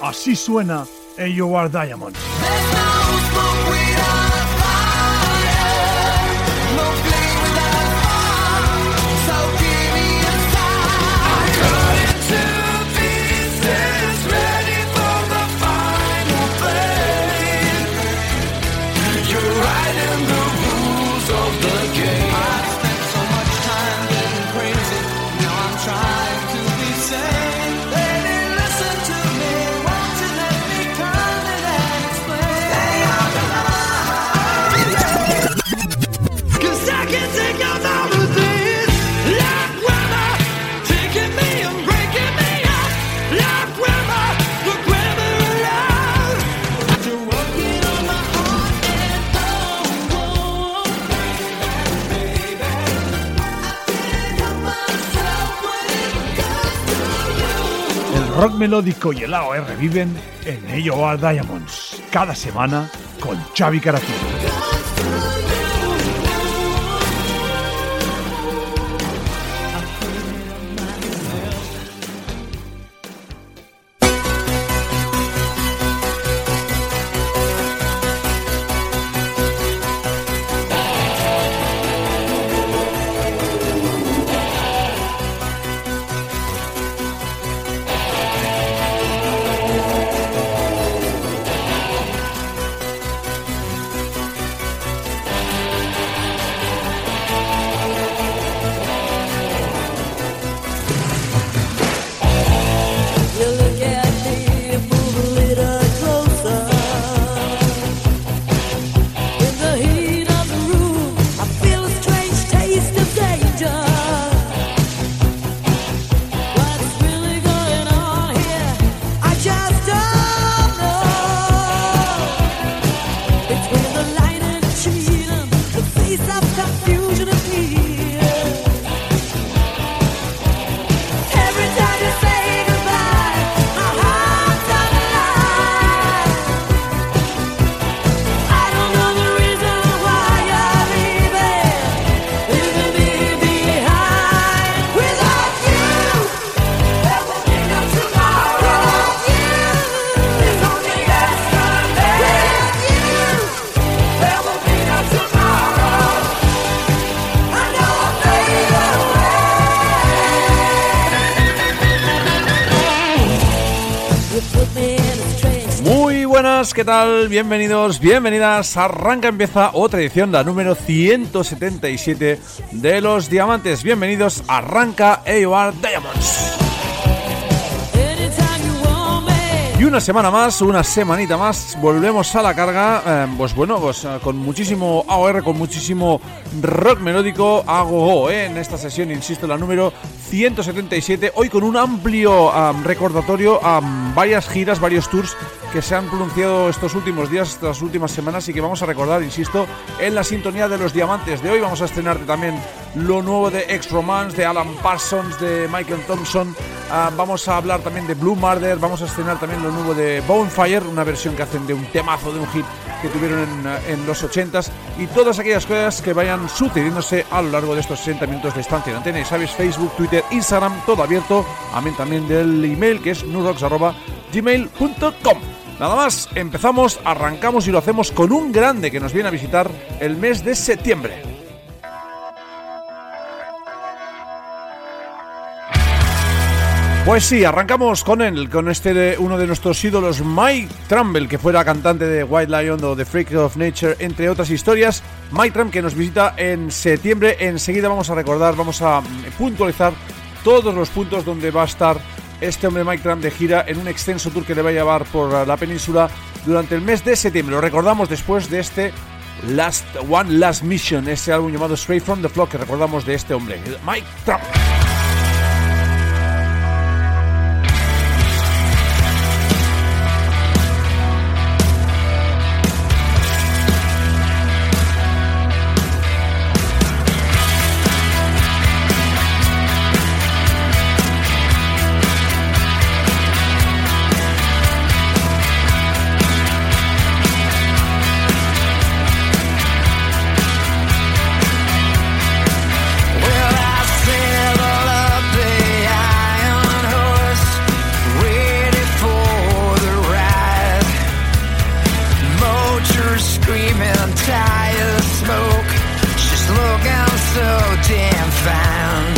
Así suena AOR Diamonds. Rock melódico y el AOR viven en AOR Diamonds, cada semana con Xavi Caracol. ¿Qué tal? Bienvenidos, bienvenidas. Arranca, empieza otra edición, la número 177 de los Diamantes. Bienvenidos, arranca AOR Diamonds. Una semana más, una semanita más, volvemos a la carga, eh, pues bueno, pues eh, con muchísimo AOR, con muchísimo rock melódico a go en esta sesión, insisto, la número 177, hoy con un amplio am, recordatorio a varias giras, varios tours que se han pronunciado estos últimos días, estas últimas semanas y que vamos a recordar, insisto, en la sintonía de los diamantes de hoy. Vamos a estrenar también lo nuevo de Ex Romance, de Alan Parsons, de Michael Thompson. Ah, vamos a hablar también de Blue Murder, vamos a estrenar también lo nuevo de Bonefire, una versión que hacen de un temazo, de un hit que tuvieron en, en los 80s y todas aquellas cosas que vayan sucediéndose a lo largo de estos 60 minutos de estancia en antena. Y sabes, Facebook, Twitter, Instagram, todo abierto. Amén también del email que es nurox.gmail.com. Nada más, empezamos, arrancamos y lo hacemos con un grande que nos viene a visitar el mes de septiembre. Pues sí, arrancamos con él, con este uno de nuestros ídolos, Mike Trumbull, que fuera cantante de White Lion o The Freak of Nature, entre otras historias. Mike Trumbull que nos visita en septiembre. Enseguida vamos a recordar, vamos a puntualizar todos los puntos donde va a estar este hombre Mike Trump de gira en un extenso tour que le va a llevar por la península durante el mes de septiembre. Lo recordamos después de este Last One Last Mission, ese álbum llamado Straight from the Flock que recordamos de este hombre, Mike Trump. untie the smoke. She's looking so damn fine.